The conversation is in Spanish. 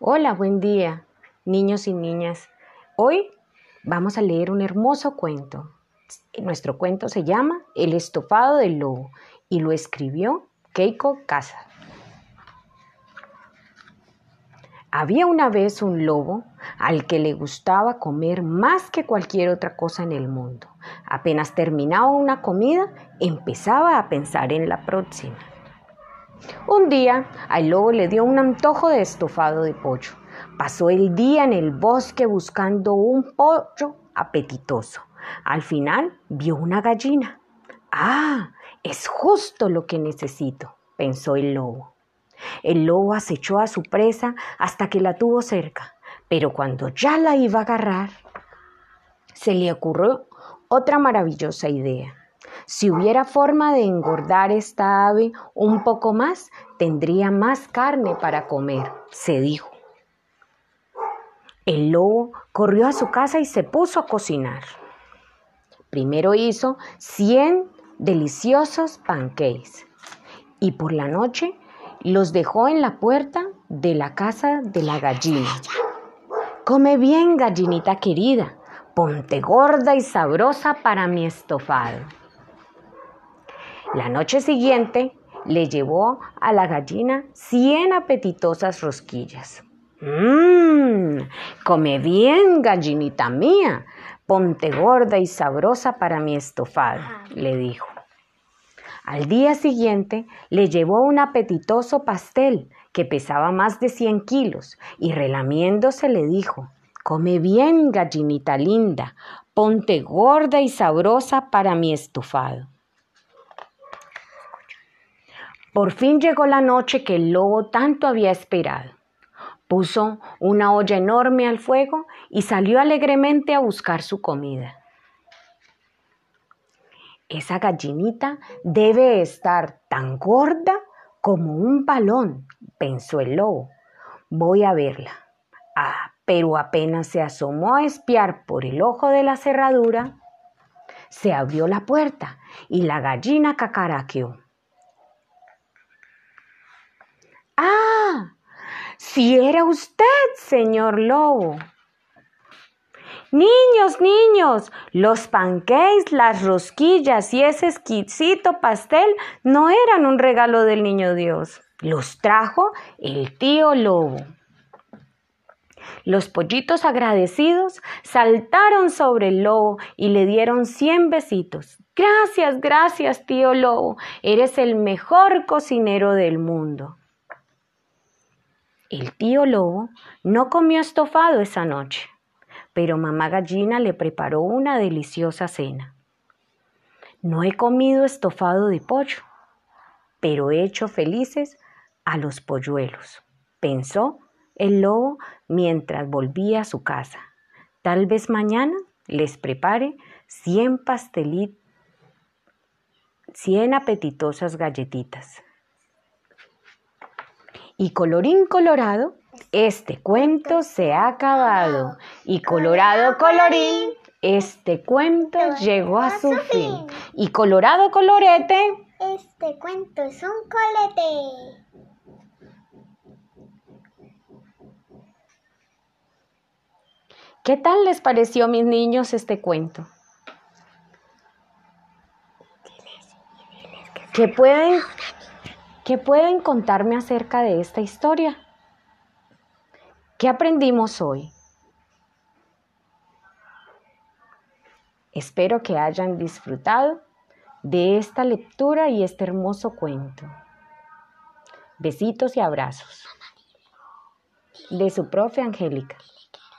Hola, buen día, niños y niñas. Hoy vamos a leer un hermoso cuento. Nuestro cuento se llama El estofado del lobo y lo escribió Keiko Casa. Había una vez un lobo al que le gustaba comer más que cualquier otra cosa en el mundo. Apenas terminaba una comida, empezaba a pensar en la próxima. Un día al lobo le dio un antojo de estofado de pollo. Pasó el día en el bosque buscando un pollo apetitoso. Al final vio una gallina. Ah, es justo lo que necesito, pensó el lobo. El lobo acechó a su presa hasta que la tuvo cerca, pero cuando ya la iba a agarrar, se le ocurrió otra maravillosa idea. Si hubiera forma de engordar esta ave un poco más, tendría más carne para comer, se dijo. El lobo corrió a su casa y se puso a cocinar. Primero hizo 100 deliciosos pancakes y por la noche los dejó en la puerta de la casa de la gallina. Come bien, gallinita querida, ponte gorda y sabrosa para mi estofado. La noche siguiente le llevó a la gallina cien apetitosas rosquillas. Mmm, come bien, gallinita mía, ponte gorda y sabrosa para mi estofado, le dijo. Al día siguiente le llevó un apetitoso pastel que pesaba más de 100 kilos y relamiéndose le dijo, Come bien, gallinita linda, ponte gorda y sabrosa para mi estofado. Por fin llegó la noche que el lobo tanto había esperado. Puso una olla enorme al fuego y salió alegremente a buscar su comida. Esa gallinita debe estar tan gorda como un balón, pensó el lobo. Voy a verla. Ah, pero apenas se asomó a espiar por el ojo de la cerradura, se abrió la puerta y la gallina cacaraqueó. Ah, si era usted, señor lobo. Niños, niños, los pancakes, las rosquillas y ese exquisito pastel no eran un regalo del niño Dios. Los trajo el tío lobo. Los pollitos agradecidos saltaron sobre el lobo y le dieron cien besitos. Gracias, gracias, tío lobo. Eres el mejor cocinero del mundo. El tío lobo no comió estofado esa noche, pero mamá gallina le preparó una deliciosa cena. No he comido estofado de pollo, pero he hecho felices a los polluelos, pensó el lobo mientras volvía a su casa. Tal vez mañana les prepare cien pastelitos, cien apetitosas galletitas. Y colorín colorado, este cuento se ha acabado. Y colorado colorín, este cuento llegó a su fin. Y colorado colorete, este cuento es un colete. ¿Qué tal les pareció, mis niños, este cuento? ¿Qué pueden ¿Qué pueden contarme acerca de esta historia? ¿Qué aprendimos hoy? Espero que hayan disfrutado de esta lectura y este hermoso cuento. Besitos y abrazos. De su profe Angélica.